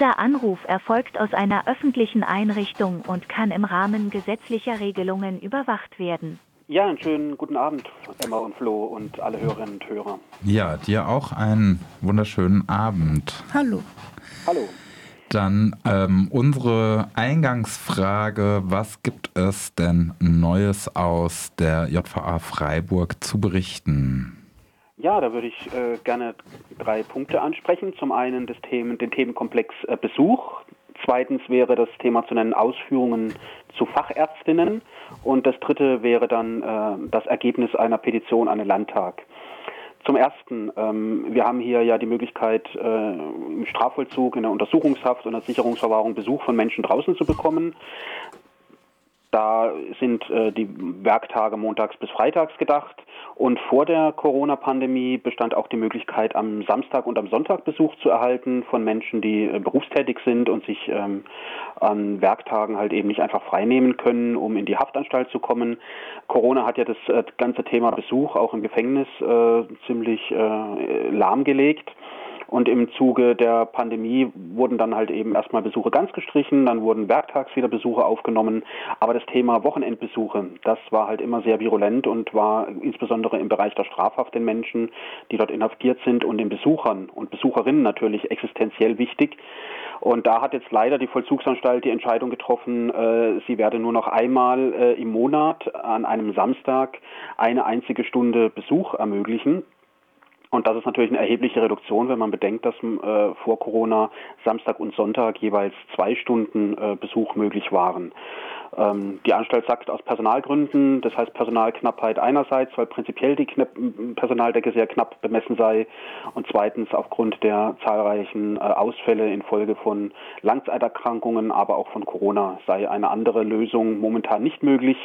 Dieser Anruf erfolgt aus einer öffentlichen Einrichtung und kann im Rahmen gesetzlicher Regelungen überwacht werden. Ja, einen schönen guten Abend, Emma und Flo und alle Hörerinnen und Hörer. Ja, dir auch einen wunderschönen Abend. Hallo. Hallo. Dann ähm, unsere Eingangsfrage, was gibt es denn Neues aus der JVA Freiburg zu berichten? Ja, da würde ich äh, gerne drei Punkte ansprechen. Zum einen das Themen, den Themenkomplex äh, Besuch. Zweitens wäre das Thema zu nennen Ausführungen zu Fachärztinnen. Und das dritte wäre dann äh, das Ergebnis einer Petition an den Landtag. Zum Ersten, ähm, wir haben hier ja die Möglichkeit, äh, im Strafvollzug, in der Untersuchungshaft und der Sicherungsverwahrung Besuch von Menschen draußen zu bekommen. Da sind äh, die Werktage montags bis freitags gedacht. Und vor der Corona-Pandemie bestand auch die Möglichkeit, am Samstag und am Sonntag Besuch zu erhalten von Menschen, die äh, berufstätig sind und sich ähm, an Werktagen halt eben nicht einfach freinehmen können, um in die Haftanstalt zu kommen. Corona hat ja das äh, ganze Thema Besuch auch im Gefängnis äh, ziemlich äh, lahmgelegt. Und im Zuge der Pandemie wurden dann halt eben erstmal Besuche ganz gestrichen, dann wurden werktags wieder Besuche aufgenommen. Aber das Thema Wochenendbesuche, das war halt immer sehr virulent und war insbesondere im Bereich der Strafhaft den Menschen, die dort inhaftiert sind und den Besuchern und Besucherinnen natürlich existenziell wichtig. Und da hat jetzt leider die Vollzugsanstalt die Entscheidung getroffen, äh, sie werde nur noch einmal äh, im Monat an einem Samstag eine einzige Stunde Besuch ermöglichen. Und das ist natürlich eine erhebliche Reduktion, wenn man bedenkt, dass äh, vor Corona Samstag und Sonntag jeweils zwei Stunden äh, Besuch möglich waren. Ähm, die Anstalt sagt aus Personalgründen, das heißt Personalknappheit einerseits, weil prinzipiell die Knapp Personaldecke sehr knapp bemessen sei und zweitens aufgrund der zahlreichen äh, Ausfälle infolge von Langzeiterkrankungen, aber auch von Corona sei eine andere Lösung momentan nicht möglich.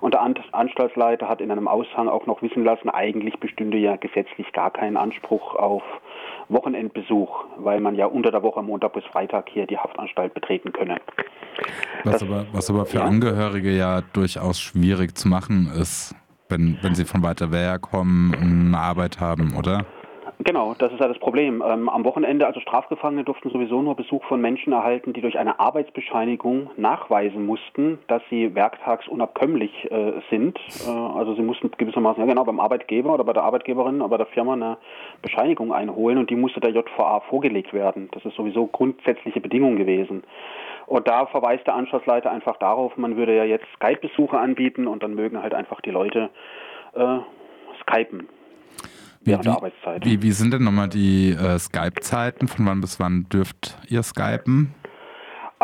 Und der An Anstaltsleiter hat in einem Aushang auch noch wissen lassen, eigentlich bestünde ja gesetzlich gar kein Anspruch auf Wochenendbesuch, weil man ja unter der Woche Montag bis Freitag hier die Haftanstalt betreten könne. Was, das, aber, was aber für ja. Angehörige ja durchaus schwierig zu machen ist, wenn, wenn sie von weiter weg kommen und eine Arbeit haben, oder? Genau, das ist ja das Problem. Ähm, am Wochenende, also Strafgefangene durften sowieso nur Besuch von Menschen erhalten, die durch eine Arbeitsbescheinigung nachweisen mussten, dass sie werktags unabkömmlich äh, sind. Äh, also sie mussten gewissermaßen, ja genau, beim Arbeitgeber oder bei der Arbeitgeberin, bei der Firma eine Bescheinigung einholen und die musste der JVA vorgelegt werden. Das ist sowieso grundsätzliche Bedingung gewesen. Und da verweist der Anschlussleiter einfach darauf, man würde ja jetzt Skype-Besuche anbieten und dann mögen halt einfach die Leute äh, skypen während wie, der Arbeitszeit. Wie, wie sind denn nochmal die äh, Skype-Zeiten? Von wann bis wann dürft ihr skypen?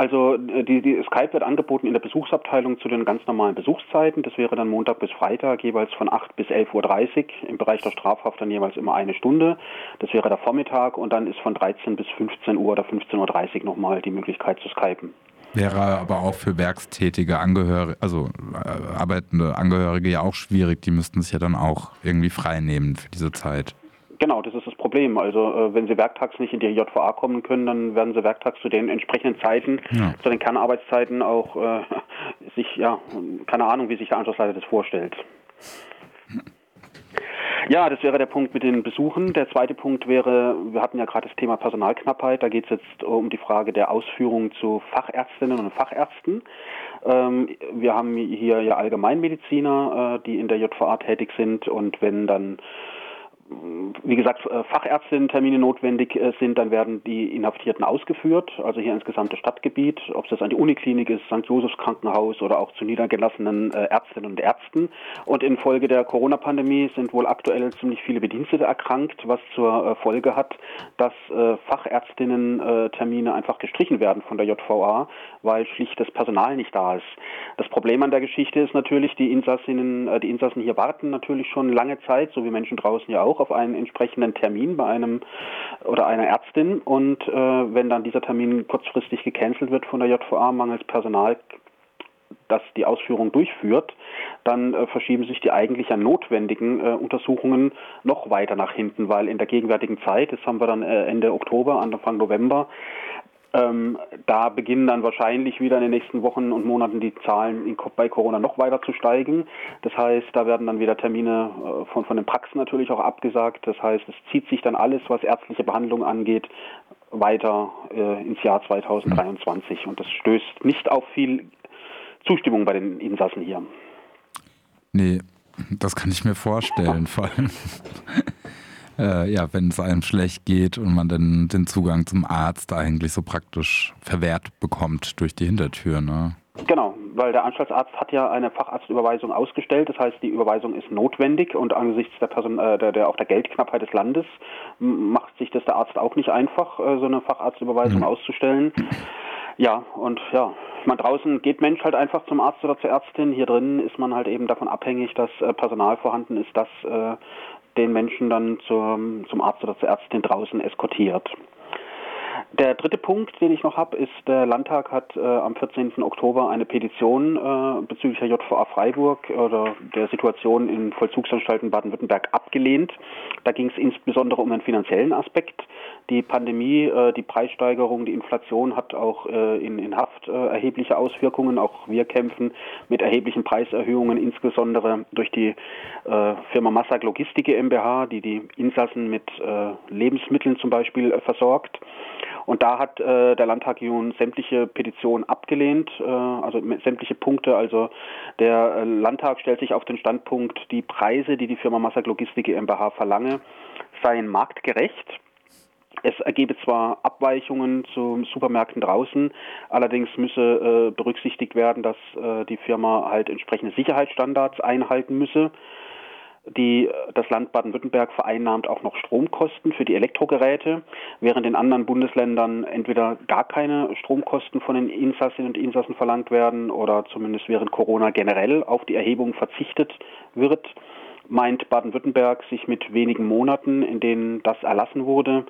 Also äh, die, die Skype wird angeboten in der Besuchsabteilung zu den ganz normalen Besuchszeiten. Das wäre dann Montag bis Freitag jeweils von 8 bis 11.30 Uhr. Im Bereich der Strafhaft dann jeweils immer eine Stunde. Das wäre der Vormittag und dann ist von 13 bis 15 Uhr oder 15.30 Uhr nochmal die Möglichkeit zu skypen. Wäre aber auch für werkstätige Angehörige, also äh, arbeitende Angehörige ja auch schwierig. Die müssten sich ja dann auch irgendwie frei nehmen für diese Zeit. Genau, das ist das Problem. Also äh, wenn Sie werktags nicht in die JVA kommen können, dann werden Sie werktags zu den entsprechenden Zeiten, ja. zu den Kernarbeitszeiten auch äh, sich, ja, keine Ahnung, wie sich der Anschlussleiter das vorstellt. Ja, das wäre der Punkt mit den Besuchen. Der zweite Punkt wäre, wir hatten ja gerade das Thema Personalknappheit. Da geht es jetzt um die Frage der Ausführung zu Fachärztinnen und Fachärzten. Ähm, wir haben hier ja Allgemeinmediziner, äh, die in der JVA tätig sind und wenn dann wie gesagt, äh, Fachärztinnen-Termine notwendig äh, sind, dann werden die Inhaftierten ausgeführt, also hier ins gesamte Stadtgebiet, ob es das an die Uniklinik ist, St. Josefs Krankenhaus oder auch zu niedergelassenen äh, Ärztinnen und Ärzten. Und infolge der Corona-Pandemie sind wohl aktuell ziemlich viele Bedienstete erkrankt, was zur Folge hat, dass Fachärztinnen-Termine einfach gestrichen werden von der JVA, weil schlicht das Personal nicht da ist. Das Problem an der Geschichte ist natürlich, die Insassinnen, die Insassen hier warten natürlich schon lange Zeit, so wie Menschen draußen ja auch, auf einen entsprechenden Termin bei einem oder einer Ärztin. Und äh, wenn dann dieser Termin kurzfristig gecancelt wird von der JVA mangels Personal, das die Ausführung durchführt, dann äh, verschieben sich die eigentlich notwendigen äh, Untersuchungen noch weiter nach hinten, weil in der gegenwärtigen Zeit, das haben wir dann äh, Ende Oktober, Anfang November, ähm, da beginnen dann wahrscheinlich wieder in den nächsten Wochen und Monaten die Zahlen in, bei Corona noch weiter zu steigen. Das heißt, da werden dann wieder Termine äh, von, von den Praxen natürlich auch abgesagt. Das heißt, es zieht sich dann alles, was ärztliche Behandlung angeht, weiter äh, ins Jahr 2023. Und das stößt nicht auf viel Zustimmung bei den Insassen hier. Nee, das kann ich mir vorstellen. Vor allem, äh, ja, wenn es einem schlecht geht und man dann den Zugang zum Arzt eigentlich so praktisch verwehrt bekommt durch die Hintertür. Ne? Genau, weil der Anstaltsarzt hat ja eine Facharztüberweisung ausgestellt. Das heißt, die Überweisung ist notwendig und angesichts der, Person, äh, der, der auch der Geldknappheit des Landes macht sich das der Arzt auch nicht einfach, äh, so eine Facharztüberweisung mhm. auszustellen. Ja, und ja, man draußen geht Mensch halt einfach zum Arzt oder zur Ärztin. Hier drin ist man halt eben davon abhängig, dass äh, Personal vorhanden ist, das äh, den Menschen dann zum, zum Arzt oder zur Ärztin draußen eskortiert. Der dritte Punkt, den ich noch habe, ist, der Landtag hat äh, am 14. Oktober eine Petition äh, bezüglich der JVA Freiburg oder der Situation in Vollzugsanstalten Baden-Württemberg abgelehnt. Da ging es insbesondere um den finanziellen Aspekt. Die Pandemie, äh, die Preissteigerung, die Inflation hat auch äh, in, in Haft äh, erhebliche Auswirkungen. Auch wir kämpfen mit erheblichen Preiserhöhungen, insbesondere durch die äh, Firma Massak Logistik GmbH, die die Insassen mit Lebensmitteln zum Beispiel versorgt. Und da hat äh, der Landtag nun sämtliche Petitionen abgelehnt, äh, also sämtliche Punkte. Also der äh, Landtag stellt sich auf den Standpunkt, die Preise, die die Firma Massak Logistik GmbH verlange, seien marktgerecht. Es ergebe zwar Abweichungen zu Supermärkten draußen, allerdings müsse äh, berücksichtigt werden, dass äh, die Firma halt entsprechende Sicherheitsstandards einhalten müsse. Die, das Land Baden-Württemberg vereinnahmt auch noch Stromkosten für die Elektrogeräte, während in anderen Bundesländern entweder gar keine Stromkosten von den Insassinnen und Insassen verlangt werden oder zumindest während Corona generell auf die Erhebung verzichtet wird meint Baden-Württemberg sich mit wenigen Monaten, in denen das erlassen wurde,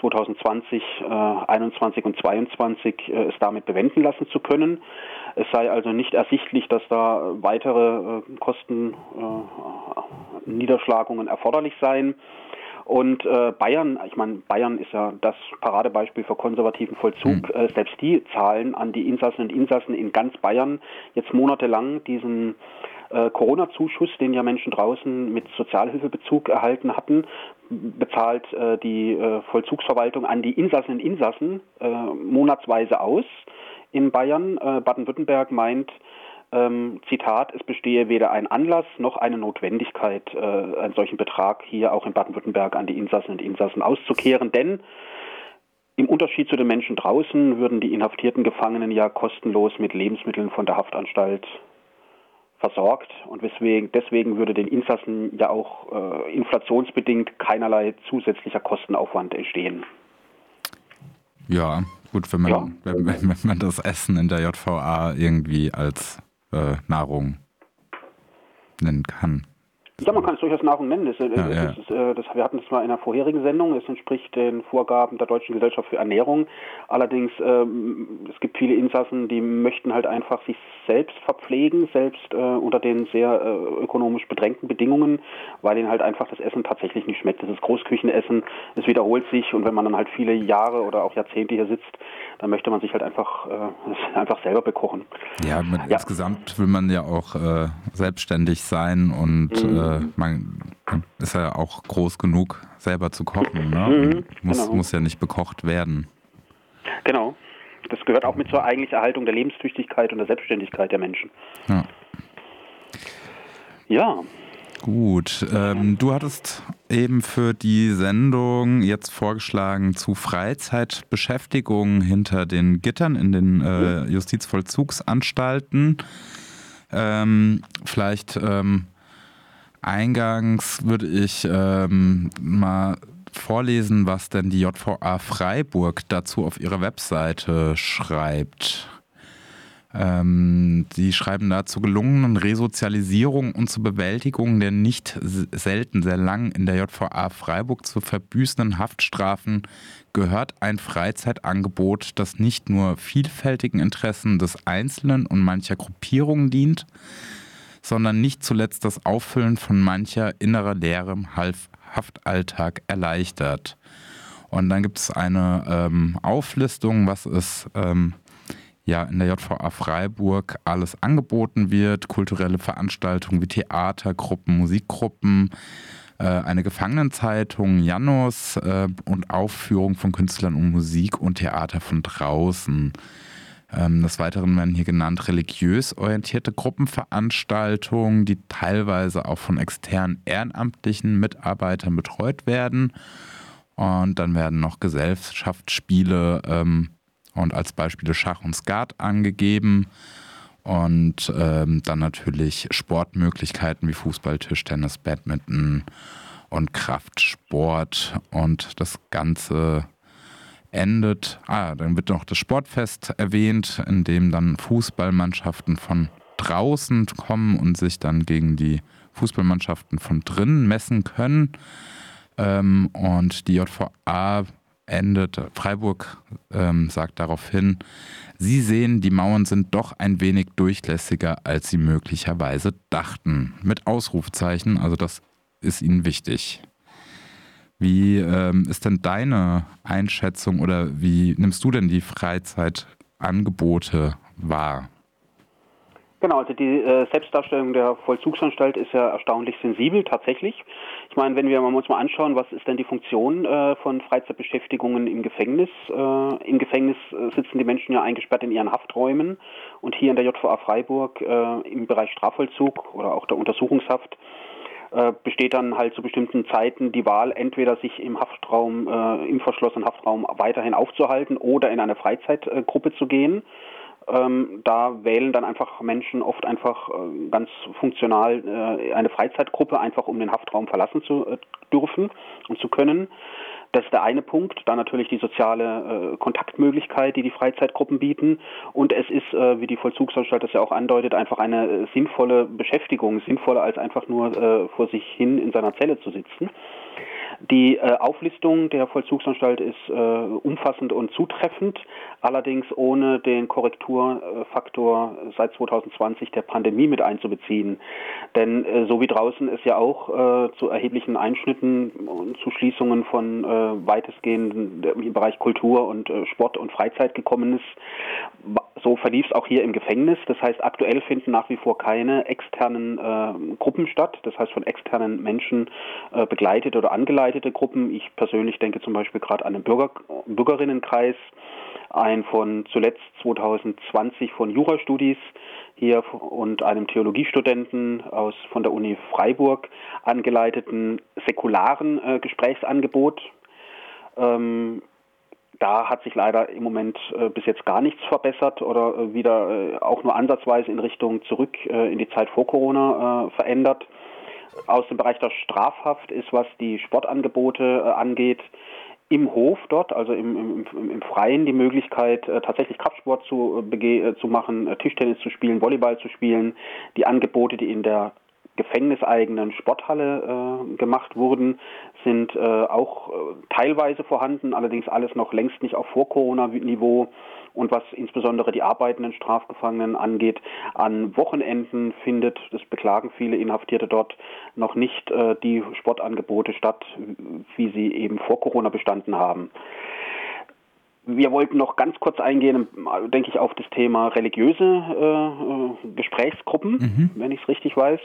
2020, äh, 21 und 22 äh, es damit bewenden lassen zu können. Es sei also nicht ersichtlich, dass da weitere äh, Kostenniederschlagungen äh, erforderlich seien. Und äh, Bayern, ich meine, Bayern ist ja das Paradebeispiel für konservativen Vollzug. Mhm. Äh, selbst die zahlen an die Insassen und Insassen in ganz Bayern jetzt monatelang diesen äh, Corona-Zuschuss, den ja Menschen draußen mit Sozialhilfebezug erhalten hatten, bezahlt äh, die äh, Vollzugsverwaltung an die Insassen und Insassen äh, monatsweise aus in Bayern. Äh, Baden-Württemberg meint, ähm, Zitat, es bestehe weder ein Anlass noch eine Notwendigkeit, äh, einen solchen Betrag hier auch in Baden-Württemberg an die Insassen und Insassen auszukehren, denn im Unterschied zu den Menschen draußen würden die inhaftierten Gefangenen ja kostenlos mit Lebensmitteln von der Haftanstalt versorgt und deswegen, deswegen würde den Insassen ja auch äh, inflationsbedingt keinerlei zusätzlicher Kostenaufwand entstehen. Ja, gut, wenn man, ja. wenn, wenn, man das Essen in der JVA irgendwie als äh, Nahrung nennen kann. Ja, man kann es durchaus Nahrung nennen. Das, ja, ja. Ist, äh, das, wir hatten es mal in einer vorherigen Sendung. Es entspricht den Vorgaben der Deutschen Gesellschaft für Ernährung. Allerdings, ähm, es gibt viele Insassen, die möchten halt einfach sich selbst verpflegen, selbst äh, unter den sehr äh, ökonomisch bedrängten Bedingungen, weil ihnen halt einfach das Essen tatsächlich nicht schmeckt. Das ist Großküchenessen, es wiederholt sich und wenn man dann halt viele Jahre oder auch Jahrzehnte hier sitzt, dann möchte man sich halt einfach, äh, einfach selber bekochen. Ja, ja, insgesamt will man ja auch äh, selbstständig sein und mhm. Äh, man ist ja auch groß genug, selber zu kochen. Ne? Mhm, muss, genau. muss ja nicht bekocht werden. Genau. Das gehört auch mit zur eigentlichen Erhaltung der Lebenstüchtigkeit und der Selbstständigkeit der Menschen. Ja. Ja. Gut, ähm, du hattest eben für die Sendung jetzt vorgeschlagen zu Freizeitbeschäftigung hinter den Gittern in den äh, Justizvollzugsanstalten. Ähm, vielleicht ähm, eingangs würde ich ähm, mal vorlesen, was denn die JVA Freiburg dazu auf ihrer Webseite schreibt. Ähm, sie schreiben da zur gelungenen Resozialisierung und zur Bewältigung der nicht selten sehr lang in der JVA Freiburg zu verbüßenden Haftstrafen gehört ein Freizeitangebot, das nicht nur vielfältigen Interessen des Einzelnen und mancher Gruppierungen dient, sondern nicht zuletzt das Auffüllen von mancher innerer Leere im Haftalltag erleichtert. Und dann gibt es eine ähm, Auflistung, was es ähm, ja in der JVA Freiburg alles angeboten wird. Kulturelle Veranstaltungen wie Theatergruppen, Musikgruppen, äh, eine Gefangenenzeitung, Janus äh, und Aufführung von Künstlern und Musik und Theater von draußen. Ähm, des Weiteren werden hier genannt religiös orientierte Gruppenveranstaltungen, die teilweise auch von externen ehrenamtlichen Mitarbeitern betreut werden. Und dann werden noch Gesellschaftsspiele ähm, und als Beispiele Schach und Skat angegeben. Und ähm, dann natürlich Sportmöglichkeiten wie Fußball, Tischtennis, Badminton und Kraftsport. Und das Ganze endet, ah, dann wird noch das Sportfest erwähnt, in dem dann Fußballmannschaften von draußen kommen und sich dann gegen die Fußballmannschaften von drinnen messen können. Ähm, und die JVA endet, Freiburg ähm, sagt daraufhin, Sie sehen, die Mauern sind doch ein wenig durchlässiger, als Sie möglicherweise dachten. Mit Ausrufzeichen, also das ist Ihnen wichtig. Wie ähm, ist denn deine Einschätzung oder wie nimmst du denn die Freizeitangebote wahr? Genau, also die äh, Selbstdarstellung der Vollzugsanstalt ist ja erstaunlich sensibel tatsächlich. Ich meine, wenn wir uns mal anschauen, was ist denn die Funktion äh, von Freizeitbeschäftigungen im Gefängnis? Äh, Im Gefängnis äh, sitzen die Menschen ja eingesperrt in ihren Hafträumen und hier in der JVA Freiburg äh, im Bereich Strafvollzug oder auch der Untersuchungshaft äh, besteht dann halt zu bestimmten Zeiten die Wahl, entweder sich im Haftraum, im verschlossenen Haftraum weiterhin aufzuhalten oder in eine Freizeitgruppe zu gehen ähm, da wählen dann einfach Menschen oft einfach äh, ganz funktional äh, eine Freizeitgruppe, einfach um den Haftraum verlassen zu äh, dürfen und zu können. Das ist der eine Punkt. Dann natürlich die soziale äh, Kontaktmöglichkeit, die die Freizeitgruppen bieten. Und es ist, äh, wie die Vollzugsanstalt das ja auch andeutet, einfach eine äh, sinnvolle Beschäftigung, sinnvoller als einfach nur äh, vor sich hin in seiner Zelle zu sitzen. Die äh, Auflistung der Vollzugsanstalt ist äh, umfassend und zutreffend, allerdings ohne den Korrekturfaktor seit 2020 der Pandemie mit einzubeziehen. Denn äh, so wie draußen es ja auch äh, zu erheblichen Einschnitten und zu Schließungen von äh, weitestgehend im Bereich Kultur und äh, Sport und Freizeit gekommen ist, verlief auch hier im Gefängnis. Das heißt, aktuell finden nach wie vor keine externen äh, Gruppen statt, das heißt von externen Menschen äh, begleitete oder angeleitete Gruppen. Ich persönlich denke zum Beispiel gerade an den Bürger, Bürgerinnenkreis, ein von zuletzt 2020 von Jurastudis hier und einem Theologiestudenten aus von der Uni Freiburg angeleiteten säkularen äh, Gesprächsangebot. Ähm, da hat sich leider im Moment äh, bis jetzt gar nichts verbessert oder äh, wieder äh, auch nur ansatzweise in Richtung zurück äh, in die Zeit vor Corona äh, verändert. Aus dem Bereich der Strafhaft ist, was die Sportangebote äh, angeht, im Hof dort, also im, im, im Freien, die Möglichkeit, tatsächlich Kraftsport zu, zu machen, Tischtennis zu spielen, Volleyball zu spielen. Die Angebote, die in der gefängniseigenen Sporthalle äh, gemacht wurden, sind äh, auch äh, teilweise vorhanden, allerdings alles noch längst nicht auf Vor-Corona-Niveau. Und was insbesondere die arbeitenden Strafgefangenen angeht, an Wochenenden findet, das beklagen viele Inhaftierte dort, noch nicht äh, die Sportangebote statt, wie sie eben vor Corona bestanden haben. Wir wollten noch ganz kurz eingehen, denke ich, auf das Thema religiöse äh, äh Gesprächsgruppen, mhm. wenn ich es richtig weiß.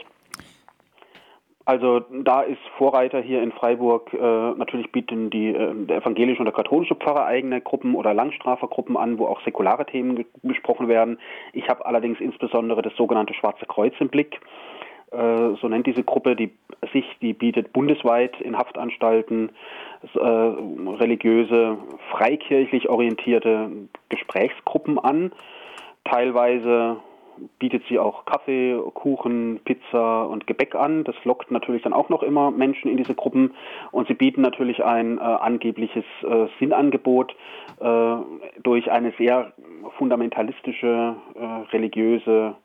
Also da ist Vorreiter hier in Freiburg, äh, natürlich bieten die äh, der evangelische und der katholische Pfarrer eigene Gruppen oder Langstrafergruppen an, wo auch säkulare Themen besprochen werden. Ich habe allerdings insbesondere das sogenannte Schwarze Kreuz im Blick. Äh, so nennt diese Gruppe die, sich, die bietet bundesweit in Haftanstalten äh, religiöse, freikirchlich orientierte Gesprächsgruppen an, teilweise bietet sie auch Kaffee, Kuchen, Pizza und Gebäck an. Das lockt natürlich dann auch noch immer Menschen in diese Gruppen. Und sie bieten natürlich ein äh, angebliches äh, Sinnangebot äh, durch eine sehr fundamentalistische äh, religiöse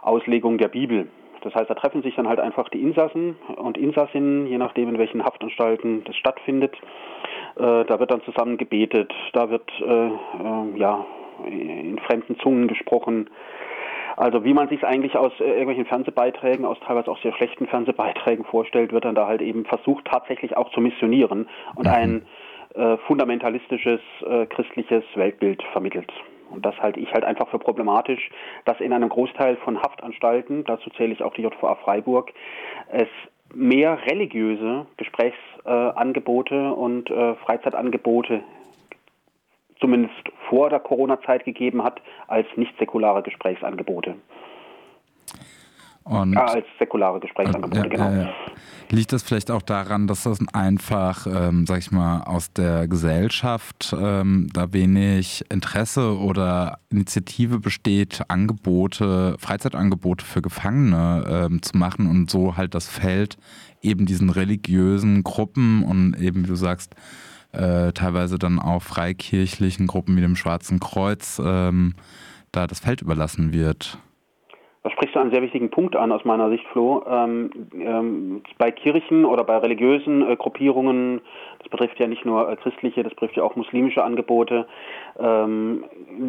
Auslegung der Bibel. Das heißt, da treffen sich dann halt einfach die Insassen und Insassinnen, je nachdem in welchen Haftanstalten das stattfindet. Äh, da wird dann zusammen gebetet, da wird äh, ja in fremden Zungen gesprochen. Also wie man sich eigentlich aus äh, irgendwelchen Fernsehbeiträgen, aus teilweise auch sehr schlechten Fernsehbeiträgen vorstellt, wird dann da halt eben versucht, tatsächlich auch zu missionieren und mhm. ein äh, fundamentalistisches äh, christliches Weltbild vermittelt. Und das halte ich halt einfach für problematisch, dass in einem Großteil von Haftanstalten, dazu zähle ich auch die JVA Freiburg, es mehr religiöse Gesprächsangebote und äh, Freizeitangebote zumindest vor der Corona-Zeit gegeben hat, als nicht säkulare Gesprächsangebote. Und, ah, als säkulare Gesprächsangebote, äh, genau. Äh, liegt das vielleicht auch daran, dass das einfach, ähm, sag ich mal, aus der Gesellschaft ähm, da wenig Interesse oder Initiative besteht, Angebote, Freizeitangebote für Gefangene ähm, zu machen und so halt das Feld eben diesen religiösen Gruppen und eben, wie du sagst, äh, teilweise dann auch freikirchlichen Gruppen wie dem Schwarzen Kreuz ähm, da das Feld überlassen wird? Da sprichst du einen sehr wichtigen Punkt an aus meiner Sicht, Flo. Ähm, ähm, bei Kirchen oder bei religiösen äh, Gruppierungen, das betrifft ja nicht nur äh, christliche, das betrifft ja auch muslimische Angebote, ähm,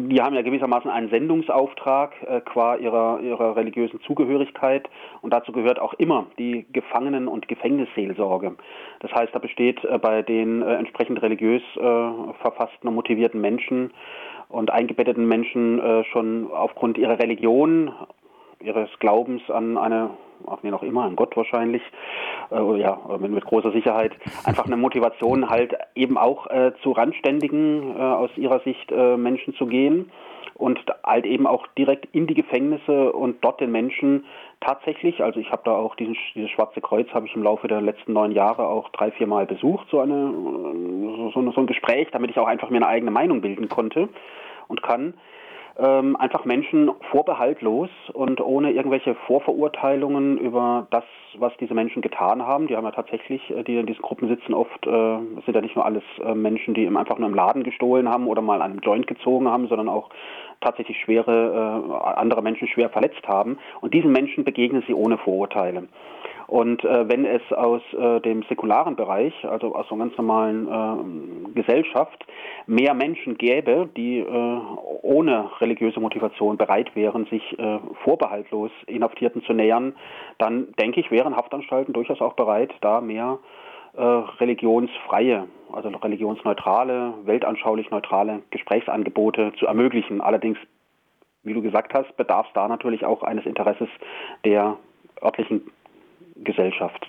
die haben ja gewissermaßen einen Sendungsauftrag äh, qua ihrer, ihrer religiösen Zugehörigkeit und dazu gehört auch immer die Gefangenen- und Gefängnisseelsorge. Das heißt, da besteht äh, bei den äh, entsprechend religiös äh, verfassten und motivierten Menschen und eingebetteten Menschen schon aufgrund ihrer Religion ihres Glaubens an eine, ach nee, noch immer, an Gott wahrscheinlich, äh, ja, mit, mit, großer Sicherheit, einfach eine Motivation halt eben auch äh, zu Randständigen äh, aus ihrer Sicht äh, Menschen zu gehen und halt eben auch direkt in die Gefängnisse und dort den Menschen tatsächlich, also ich habe da auch diesen, dieses Schwarze Kreuz habe ich im Laufe der letzten neun Jahre auch drei, vier Mal besucht, so, eine, so, so, so ein Gespräch, damit ich auch einfach mir eine eigene Meinung bilden konnte und kann ähm, einfach Menschen vorbehaltlos und ohne irgendwelche Vorverurteilungen über das, was diese Menschen getan haben. Die haben ja tatsächlich, äh, die in diesen Gruppen sitzen, oft äh, sind ja nicht nur alles äh, Menschen, die einfach nur im Laden gestohlen haben oder mal einen Joint gezogen haben, sondern auch tatsächlich schwere, äh, andere Menschen schwer verletzt haben. Und diesen Menschen begegnen sie ohne Vorurteile. Und äh, wenn es aus äh, dem säkularen Bereich, also aus so einer ganz normalen äh, Gesellschaft, mehr Menschen gäbe, die äh, ohne religiöse Motivation bereit wären, sich äh, vorbehaltlos Inhaftierten zu nähern, dann denke ich, wären Haftanstalten durchaus auch bereit, da mehr äh, religionsfreie, also religionsneutrale, weltanschaulich neutrale Gesprächsangebote zu ermöglichen. Allerdings, wie du gesagt hast, bedarf es da natürlich auch eines Interesses der örtlichen Gesellschaft.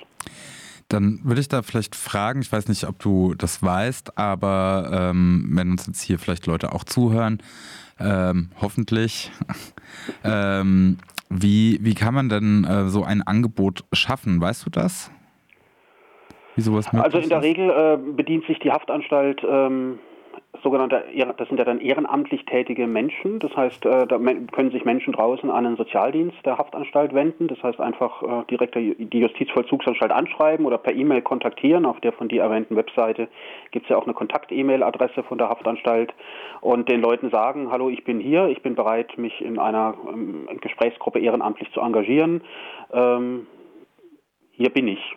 Dann würde ich da vielleicht fragen, ich weiß nicht, ob du das weißt, aber ähm, wenn uns jetzt hier vielleicht Leute auch zuhören, ähm, hoffentlich, ähm, wie, wie kann man denn äh, so ein Angebot schaffen? Weißt du das? Wie sowas also in der Regel äh, bedient sich die Haftanstalt ähm, sogenannte, das sind ja dann ehrenamtlich tätige Menschen. Das heißt, äh, da können sich Menschen draußen an einen Sozialdienst der Haftanstalt wenden. Das heißt, einfach äh, direkt die Justizvollzugsanstalt anschreiben oder per E-Mail kontaktieren. Auf der von dir erwähnten Webseite gibt es ja auch eine Kontakt-E-Mail-Adresse von der Haftanstalt und den Leuten sagen, hallo, ich bin hier, ich bin bereit, mich in einer ähm, Gesprächsgruppe ehrenamtlich zu engagieren. Ähm, hier bin ich.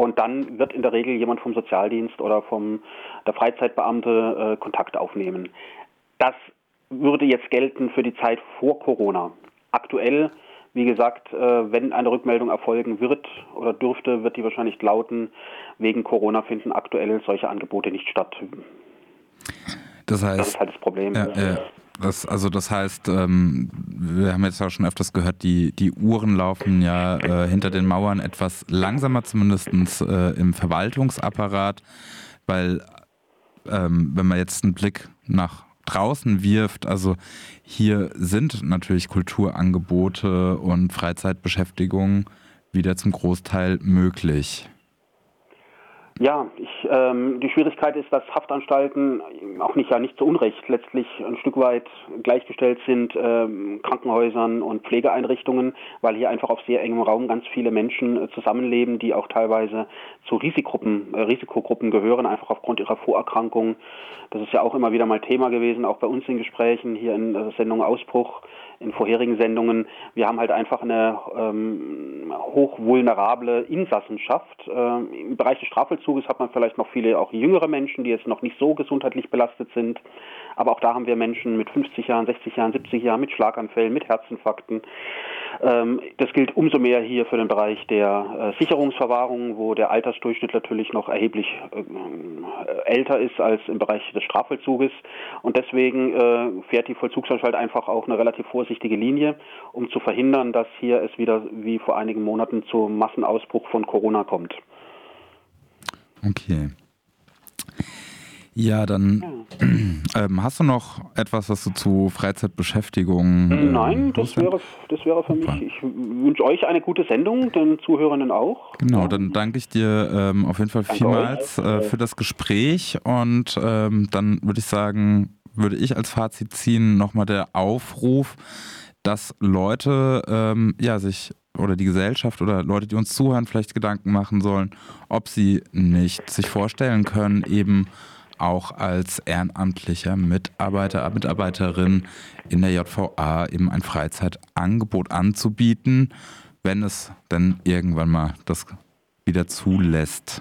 Und dann wird in der Regel jemand vom Sozialdienst oder vom der Freizeitbeamte äh, Kontakt aufnehmen. Das würde jetzt gelten für die Zeit vor Corona. Aktuell, wie gesagt, äh, wenn eine Rückmeldung erfolgen wird oder dürfte, wird die wahrscheinlich lauten, wegen Corona finden aktuell solche Angebote nicht statt. Das heißt, das ist halt das Problem. Ja, ja. Das, also das heißt, ähm, wir haben jetzt auch schon öfters gehört, die, die Uhren laufen ja äh, hinter den Mauern etwas langsamer, zumindest äh, im Verwaltungsapparat, weil ähm, wenn man jetzt einen Blick nach draußen wirft, also hier sind natürlich Kulturangebote und Freizeitbeschäftigung wieder zum Großteil möglich. Ja, ich, ähm, die Schwierigkeit ist, dass Haftanstalten auch nicht ja nicht zu Unrecht letztlich ein Stück weit gleichgestellt sind ähm, Krankenhäusern und Pflegeeinrichtungen, weil hier einfach auf sehr engem Raum ganz viele Menschen äh, zusammenleben, die auch teilweise zu Risikogruppen, äh, Risikogruppen gehören, einfach aufgrund ihrer Vorerkrankungen. Das ist ja auch immer wieder mal Thema gewesen, auch bei uns in Gesprächen hier in der Sendung Ausbruch in vorherigen Sendungen. Wir haben halt einfach eine ähm, hochvulnerable Insassenschaft. Ähm, Im Bereich des Strafvollzuges hat man vielleicht noch viele auch jüngere Menschen, die jetzt noch nicht so gesundheitlich belastet sind. Aber auch da haben wir Menschen mit 50 Jahren, 60 Jahren, 70 Jahren, mit Schlaganfällen, mit Herzinfarkten. Ähm, das gilt umso mehr hier für den Bereich der äh, Sicherungsverwahrung, wo der Altersdurchschnitt natürlich noch erheblich äh, älter ist als im Bereich des Strafvollzuges. Und deswegen äh, fährt die Vollzugsanstalt einfach auch eine relativ vorsichtige Linie, um zu verhindern, dass hier es wieder wie vor einigen Monaten zum Massenausbruch von Corona kommt. Okay. Ja, dann. Ähm, hast du noch etwas, was du zu Freizeitbeschäftigung. Äh, Nein, das wäre, das wäre für mich. Ich wünsche euch eine gute Sendung, den Zuhörenden auch. Genau, dann danke ich dir ähm, auf jeden Fall danke vielmals äh, für das Gespräch und ähm, dann würde ich sagen, würde ich als Fazit ziehen, nochmal der Aufruf, dass Leute ähm, ja sich oder die Gesellschaft oder Leute, die uns zuhören, vielleicht Gedanken machen sollen, ob sie nicht sich vorstellen können, eben auch als ehrenamtlicher Mitarbeiter, Mitarbeiterin in der JVA eben ein Freizeitangebot anzubieten, wenn es denn irgendwann mal das wieder zulässt.